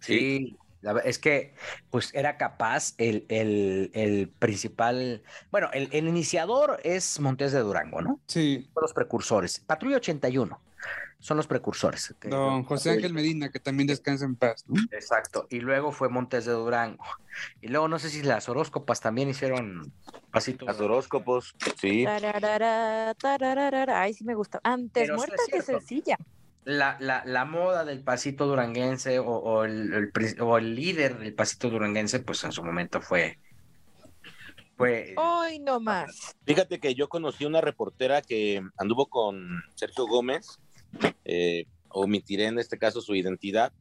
Sí. Es que, pues, era capaz el, el, principal, bueno, el, iniciador es Montes de Durango, ¿no? Sí. Son los precursores. Patrulla 81 son los precursores. Don José Ángel Medina, que también descansa en paz. Exacto. Y luego fue Montes de Durango. Y luego no sé si las horóscopas también hicieron pasitos. Las horóscopos, sí. Ay, sí me gusta. Antes muerta que sencilla la, la, la, moda del pasito duranguense o, el, o, el, líder del pasito duranguense, pues en su momento fue. fue Hoy no más. Fíjate que yo conocí una reportera que anduvo con Sergio Gómez, eh, omitiré en este caso su identidad.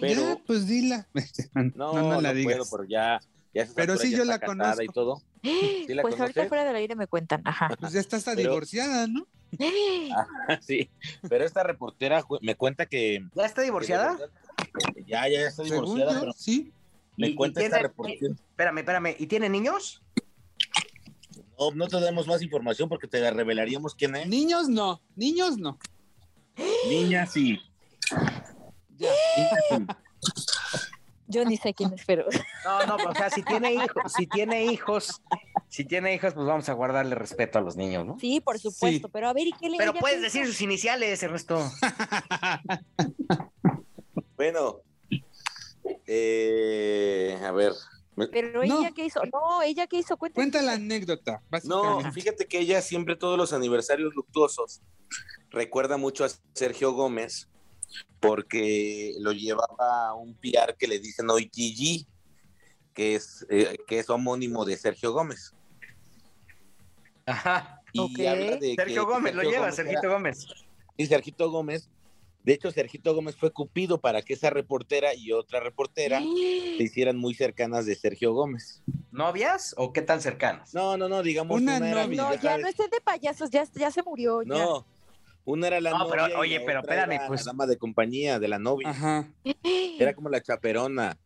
Pero, pues dila. [LAUGHS] No, no, la puedo, pero ya, ya Pero sí, yo la conozco. Y todo. [GASPS] pues ahorita fuera del aire me cuentan, ajá. Pues ya está hasta divorciada, ¿no? [LAUGHS] sí, pero esta reportera me cuenta que. ¿Ya está divorciada? ya, ya está divorciada, pero. Sí. Me cuenta esta reportera. Espérame, espérame. ¿Y tiene niños? No, no te damos más información porque te revelaríamos quién es. Niños no, niños no. Niñas sí. [GASPS] Ya. Yo ni sé quién es, pero. [LAUGHS] No, no, o sea, si tiene hijos, si tiene hijos, si tiene hijos, pues vamos a guardarle respeto a los niños, ¿no? Sí, por supuesto, pero a ver, ¿y qué le Pero puedes decir sus iniciales, Ernesto. [LAUGHS] bueno, eh, a ver. Pero ella qué hizo, no, ella qué hizo, Cuenta, Cuenta la anécdota. No, fíjate que ella siempre todos los aniversarios luctuosos recuerda mucho a Sergio Gómez porque lo llevaba a un PR que le dicen hoy Gigi, que es, eh, que es homónimo de Sergio Gómez. Ajá. Y Sergio Gómez, lo lleva, Sergito Gómez. Y Sergito Gómez. De hecho, Sergito Gómez fue cupido para que esa reportera y otra reportera se hicieran muy cercanas de Sergio Gómez. ¿Novias o qué tan cercanas? No, no, no, digamos una, novia. No, ya no es de payasos, ya, ya se murió. No, una era la no, novia. Pero, oye, pero espérame, pues. La dama de compañía de la novia. Ajá. Era como la chaperona.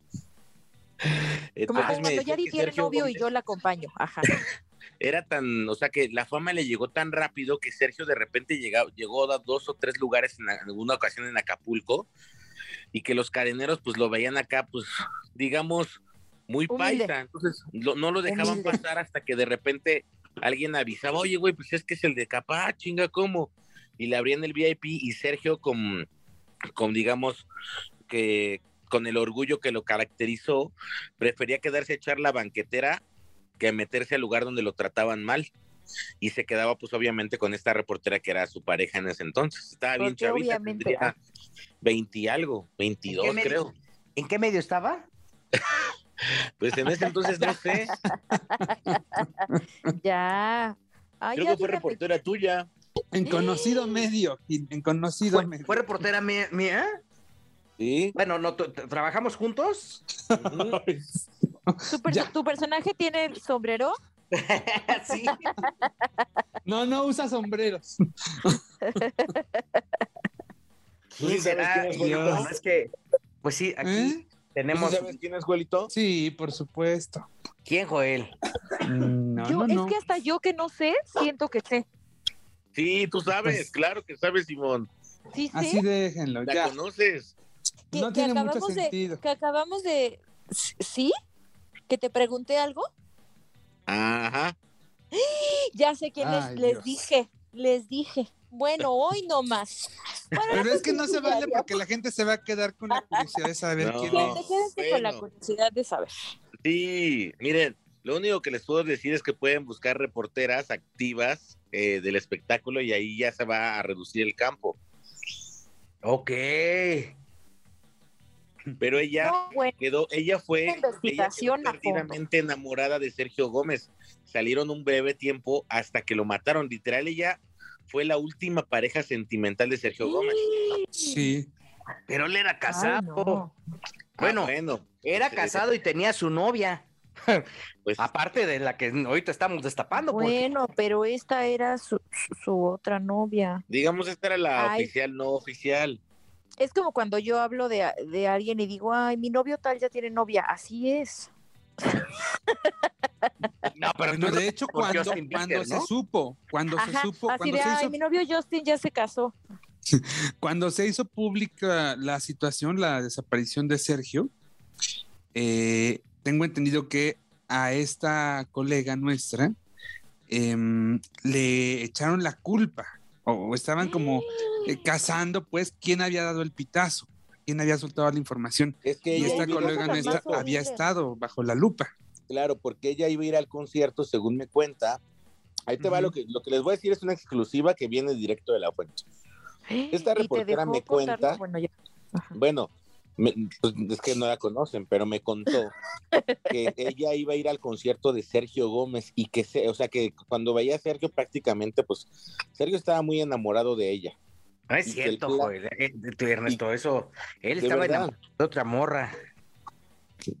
como cuando ya tiene novio y yo la acompaño. Ajá. [LAUGHS] Era tan, o sea que la fama le llegó tan rápido que Sergio de repente llegó, llegó a dos o tres lugares en alguna ocasión en Acapulco y que los cadeneros pues lo veían acá, pues digamos, muy paisa. Entonces no lo dejaban pasar hasta que de repente alguien avisaba, oye, güey, pues es que es el de Capá, chinga, ¿cómo? Y le abrían el VIP y Sergio con, con digamos, que con el orgullo que lo caracterizó, prefería quedarse a echar la banquetera que meterse al lugar donde lo trataban mal. Y se quedaba, pues, obviamente, con esta reportera que era su pareja en ese entonces. Estaba bien chavita, tendría 20 y algo, 22 creo. ¿En qué medio estaba? [LAUGHS] pues en ese entonces no sé. [LAUGHS] ya. creo que fue reportera tuya. En conocido medio, en conocido ¿Fue, medio. ¿Fue reportera mía? Sí. Bueno, no, ¿trabajamos juntos? [LAUGHS] ¿Tu, tu personaje tiene el sombrero? [LAUGHS] sí. No, no usa sombreros. ¿Tú ¿Quién sí sabes será? quién es, Hijo, Juelito? es que, pues sí, aquí ¿Eh? ¿Tú tenemos. sí sabes quién es, Juelito? Sí, por supuesto. ¿Quién, Joel? No, yo, no, no. Es que hasta yo que no sé, siento que sé. Sí, tú sabes, Pues- claro que sabes, Simón. Sí, sí. Así déjenlo, La ya. conoces. que, no que tiene mucho de- sentido. que acabamos de. ¿Sí? ¿Que te pregunté algo? Ajá. Ya sé quién Ay. Les dije, les dije. Bueno, hoy no más. [LAUGHS] Pero es que no se vale porque la gente se va a quedar con la curiosidad de saber No. quién es. quédense con la bueno. curiosidad de saber. Sí, miren, lo único que les puedo decir es que pueden buscar reporteras activas eh, del espectáculo y ahí ya se va a reducir el campo. Ok. Pero ella No, bueno, quedó, ella fue ella quedó perdidamente enamorada de Sergio Gómez. Salieron un breve tiempo hasta que lo mataron. Literal, ella fue la última pareja sentimental de Sergio Gómez. Sí. Pero él era Ay, casado. no. Bueno, Ah, bueno, Era Eh, casado y tenía su novia. [LAUGHS] pues Aparte de la que ahorita estamos destapando. porque- Bueno, pero esta era su, otra novia. digamos esta era la Ay. oficial, no oficial. Es como cuando yo hablo de, de alguien y digo, ay, mi novio tal ya tiene novia. Así es. [LAUGHS] No, pero Bueno, de hecho, cuando, Justin Bieber, cuando ¿no? se supo, cuando Ajá, se supo, así cuando de, se ay, hizo mi novio Justin ya se casó. [LAUGHS] Cuando se hizo pública la situación, la desaparición de Sergio, eh, tengo entendido que a esta colega nuestra em, le echaron la culpa o, o estaban como eh, cazando, pues, quién había dado el pitazo, quién había soltado la información. Es que Y esta colega nuestra había estado bajo la lupa. Claro, porque ella iba a ir al concierto, según me cuenta. Ahí te va lo que lo que les voy a decir es una exclusiva que viene directo de la fuente. Esta reportera me contarlo, cuenta- Bueno, ya. Bueno, me- pues, es que no la conocen, pero me contó que [LAUGHS] ella iba a ir al concierto de Sergio Gómez y que se, o sea que cuando veía a Sergio prácticamente, pues Sergio estaba muy enamorado de ella. No es Y cierto, plan- Joel. eh, Ernesto, eso. Él estaba verdad. enamorado de otra morra.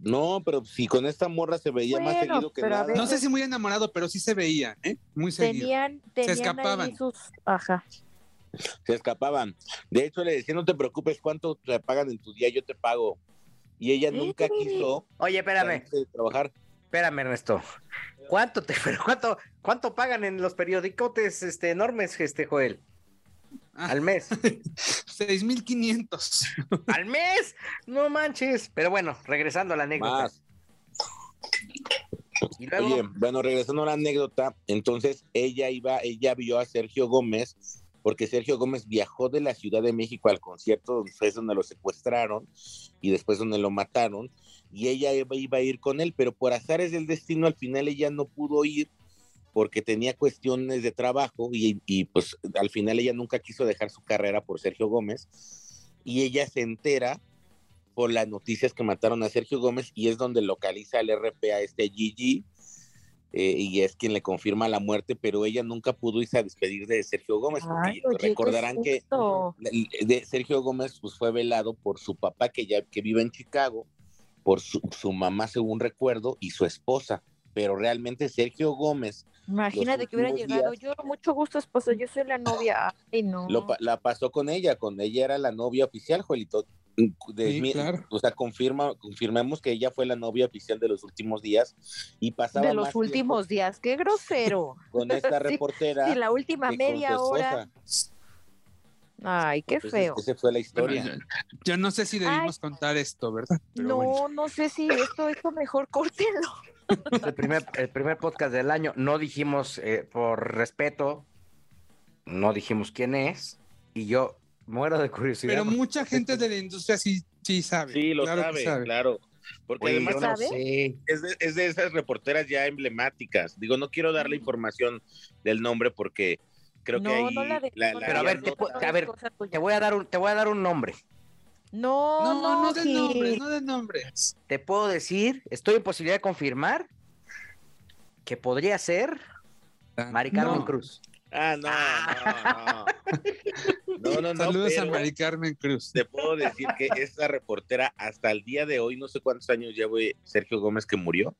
No, pero si con esta morra se veía más seguido que nada. No sé si muy enamorado, pero sí se veía, ¿eh? Muy seguido. Tenían, tenían ahí escapaban. sus. Ajá. Se escapaban. De hecho, le decía, no te preocupes, ¿cuánto te pagan en tu día? Yo te pago. Y ella nunca quiso Oye, espérame, trabajar. espérame, Ernesto. ¿Cuánto te, [LAUGHS] pero cuánto, cuánto pagan en los periodicotes este, enormes, este, Joel? Ah, Al mes. [LAUGHS] 6500. [LAUGHS] ¡Al mes! No manches. Pero bueno, regresando a la anécdota. Más. Y luego, Oye, bueno, regresando a la anécdota, entonces ella iba, ella vio a Sergio Gómez, porque Sergio Gómez viajó de la Ciudad de México al concierto, donde fue donde lo secuestraron y después donde lo mataron, y ella iba, a ir con él, pero por azares del destino al final ella no pudo ir porque tenía cuestiones de trabajo y, pues al final ella nunca quiso dejar su carrera por Sergio Gómez y ella se entera por las noticias que mataron a Sergio Gómez y es donde localiza al RPA este Gigi eh, y es quien le confirma la muerte, pero ella nunca pudo irse a despedir de Sergio Gómez porque Ay, oye, qué recordarán que de Sergio Gómez pues fue velado por su papá que ya que vive en Chicago, por su, su mamá según recuerdo y su esposa, pero realmente Sergio Gómez Imagínate que hubiera llegado. días- Yo, mucho gusto, esposa. Yo soy la novia. Ay, no. lo la pasó con ella, con ella era la novia oficial, Joelito. De- Sí, claro. O sea, confirma, confirmemos que ella fue la novia oficial de los últimos días y pasaba de los más últimos días. Qué grosero. [LAUGHS] con esta Sí, reportera. Y la última media hora. Ay, qué Entonces, feo. Esa fue la historia. Bueno, yo, yo no sé si debimos contar esto, ¿verdad? Pero No, bueno. no sé si esto, esto mejor [LAUGHS] córtenlo. el primer, el primer podcast del año, no dijimos, eh, por respeto, no dijimos quién es. Y yo muero de curiosidad. Pero mucha gente de la industria sí, sí sabe. Sí, lo claro sabe, claro. Porque Oye, además es de, es de esas reporteras ya emblemáticas. Digo, no quiero darle información del nombre porque creo que no, ahí no la de. la- la Pero a la ver, te a ver. Te voy a dar un, te voy a dar un nombre. No, No, no, no de Gil. nombres, no de nombres. Te puedo decir, estoy en posibilidad de confirmar que podría ser Mari Carmen No. Cruz. Ah, no, no, no. [LAUGHS] No, no, no. Saludos a Mari Carmen Cruz. Te puedo decir que esta reportera, hasta el día de hoy, no sé cuántos años lleva Sergio Gómez que murió.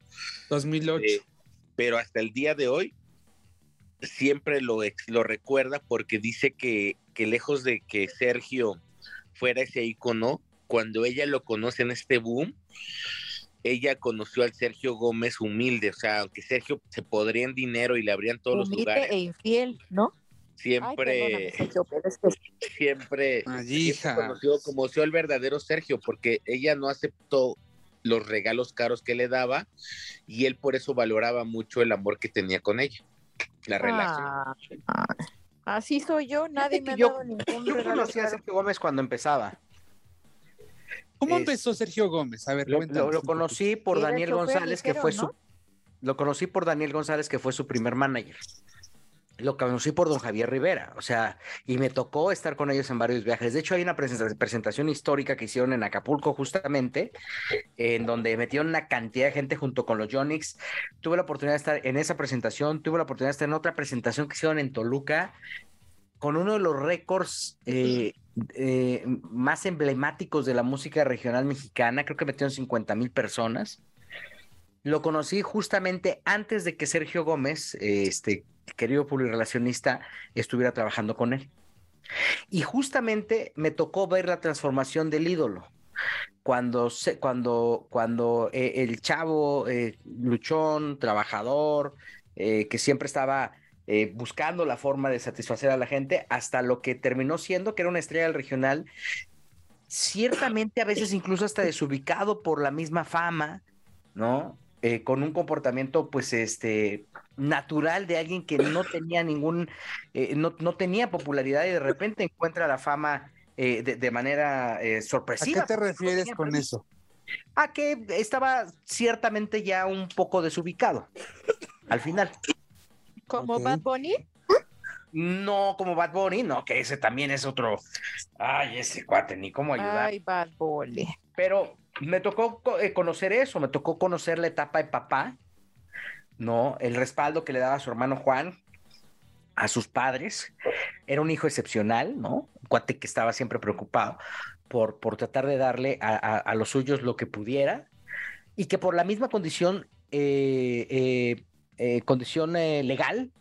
2008. Eh, pero hasta el día de hoy siempre lo, lo recuerda porque dice que, que lejos de que Sergio fuera ese icono, cuando ella lo conoce en este boom, ella conoció al Sergio Gómez humilde, o sea, aunque Sergio se podría en dinero y le abrían todos los lugares. e infiel, ¿no? Siempre, siempre, conoció, conoció al verdadero Sergio, porque ella no aceptó los regalos caros que le daba y él por eso valoraba mucho el amor que tenía con ella, la relación. Ah, así soy yo, nadie me ha dado ningún Yo conocí a Sergio Gómez cuando empezaba. ¿Cómo empezó Sergio Gómez? A ver, lo, lo, conocí por Daniel González, que fue su. Lo conocí por Daniel González, que fue su primer manager. Lo conocí por don Javier Rivera, o sea, y me tocó estar con ellos en varios viajes. De hecho, hay una presentación histórica que hicieron en Acapulco, justamente, en donde metieron una cantidad de gente junto con los Jonix. Tuve la oportunidad de estar en esa presentación, tuve la oportunidad de estar en otra presentación que hicieron en Toluca, con uno de los récords eh, eh, más emblemáticos de la música regional mexicana, creo que metieron 50 mil personas. Lo conocí justamente antes de que Sergio Gómez, este querido publirelacionista, estuviera trabajando con él. Y justamente me tocó ver la transformación del ídolo. Cuando, cuando, cuando eh, el chavo eh, luchón, trabajador, que siempre estaba eh, buscando la forma de satisfacer a la gente, hasta lo que terminó siendo que era una estrella regional, ciertamente a veces incluso hasta desubicado por la misma fama, ¿no? Eh, con un comportamiento pues este natural de alguien que no tenía ningún, eh, no, tenía popularidad y de repente encuentra la fama de, manera sorpresiva. ¿A qué te refieres con eso? A que estaba ciertamente ya un poco desubicado al final. ¿Como Bad Bunny? No, como Bad Bunny, no, que ese también es otro. Ay, ese cuate, ni cómo ayudar. Ay, Bad Bunny. Pero me tocó eh, conocer eso, me tocó conocer la etapa de papá, ¿no? El respaldo que le daba a su hermano Juan, a sus padres. Era un hijo excepcional, ¿no? Un cuate que estaba siempre preocupado por, por tratar de darle a, los suyos lo que pudiera y que por la misma condición eh, eh, eh, condición eh, legal,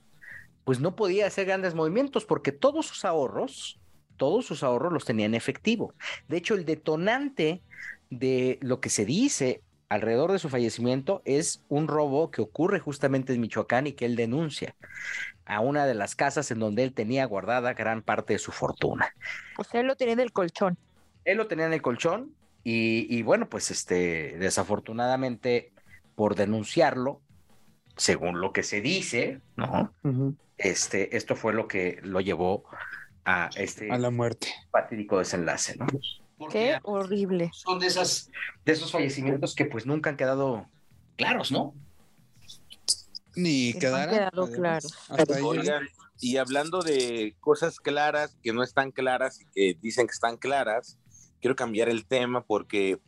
pues no podía hacer grandes movimientos porque todos sus ahorros, todos sus ahorros los tenía en efectivo. De hecho, el detonante de lo que se dice alrededor de su fallecimiento es un robo que ocurre justamente en Michoacán y que él denuncia a una de las casas en donde él tenía guardada gran parte de su fortuna. O sea, él lo tenía en el colchón. Él lo tenía en el colchón y, y bueno, pues este, desafortunadamente por denunciarlo, según lo que se dice, ¿no? Este, esto fue lo que lo llevó a este a la muerte. Fatídico desenlace, ¿no? Qué horrible. Son de esas, de esos fallecimientos que pues nunca han quedado claros, ¿no? Ni quedaron. quedado claros. y hablando de cosas claras que no están claras y que dicen que están claras, quiero cambiar el tema porque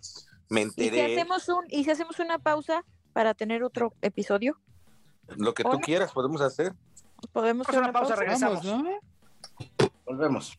me enteré. ¿Y si hacemos, un, ¿y si hacemos una pausa para tener otro episodio? Lo que tú quieras podemos hacer. Podemos hacer una pausa, regresamos. ¿no? Volvemos.